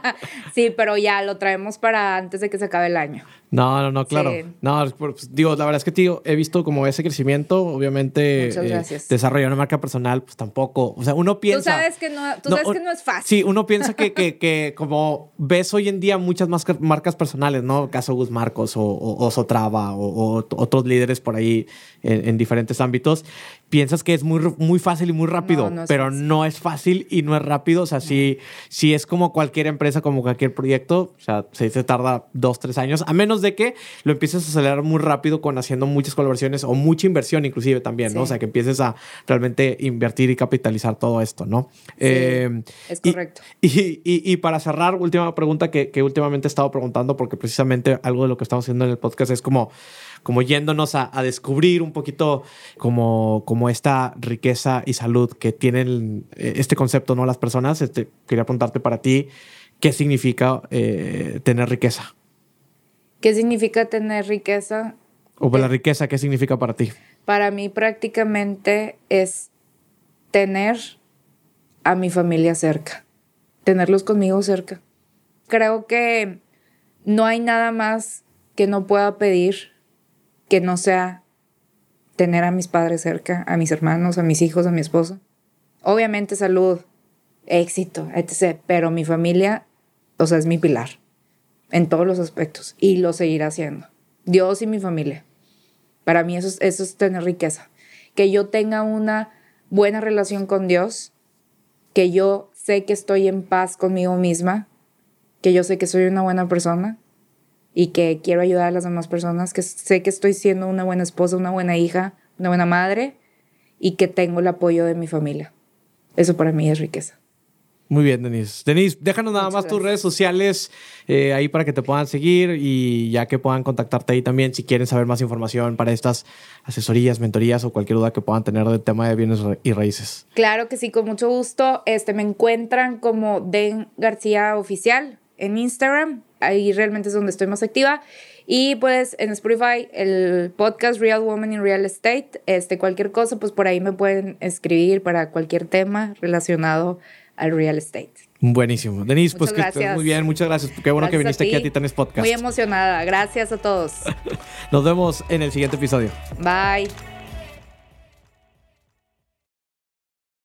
sí, pero ya lo traemos para antes de que se acabe el año. No, no, no, claro. No, pues, digo, la verdad es que, tío, he visto como ese crecimiento, obviamente. Muchas eh, gracias. desarrollar una marca personal, pues tampoco. O sea, uno piensa. Tú sabes que no, tú sabes que no es fácil. Sí, uno piensa que, que, que, como ves hoy en día muchas más marcas personales, ¿no? Caso Gus Marcos o, o, Sotrava o, otros líderes por ahí en, en diferentes ámbitos, piensas que es muy, muy fácil fácil y muy rápido, No, no pero fácil. no es fácil y no es rápido. O sea, sí, sí es como cualquier empresa, como cualquier proyecto. O sea, se, se tarda dos, tres años, a menos de que lo empieces a acelerar muy rápido con haciendo muchas colaboraciones o mucha inversión inclusive también, ¿no? O sea, que empieces a realmente invertir y capitalizar todo esto, ¿no? Eh, es correcto. Y, y- y para cerrar, última pregunta que, que últimamente he estado preguntando, porque precisamente algo de lo que estamos haciendo en el podcast es como, como yéndonos a, a descubrir un poquito como, como esta riqueza y salud que tienen eh, este concepto, ¿no? Las personas. Este, quería preguntarte para ti, ¿qué significa eh, tener riqueza? ¿Qué significa tener riqueza? O la riqueza, ¿qué significa para ti? Para mí prácticamente es tener a mi familia cerca, tenerlos conmigo cerca. Creo que no hay nada más que no pueda pedir que no sea tener a mis padres cerca, a mis hermanos, a mis hijos, a mi esposo. Obviamente salud, éxito, etc. Pero mi familia, o sea, es mi pilar en todos los aspectos y lo seguirá haciendo. Dios y mi familia. Para mí eso es, eso es tener riqueza. Que yo tenga una buena relación con Dios, que yo sé que estoy en paz conmigo misma, que yo sé que soy una buena persona y que quiero ayudar a las demás personas, que sé que estoy siendo una buena esposa, una buena hija, una buena madre y que tengo el apoyo de mi familia. Eso para mí es riqueza. Muy bien, Denise. Denise, déjanos nada Muchas más tus redes sociales eh, ahí para que te puedan seguir y ya que puedan contactarte ahí también si quieren saber más información para estas asesorías, mentorías o cualquier duda que puedan tener del tema de bienes y raíces. Claro que sí, con mucho gusto. Este, me encuentran como Den García Oficial en Instagram. Ahí realmente es donde estoy más activa. Y pues en Spotify, el podcast Real Woman in Real Estate. Este, cualquier cosa, pues por ahí me pueden escribir para cualquier tema relacionado al real estate. Buenísimo. Denise, pues que estés muy bien. Muchas gracias. Qué bueno que viniste aquí a Titanes Podcast. Muy emocionada. Gracias a todos. Nos vemos en el siguiente episodio. Bye.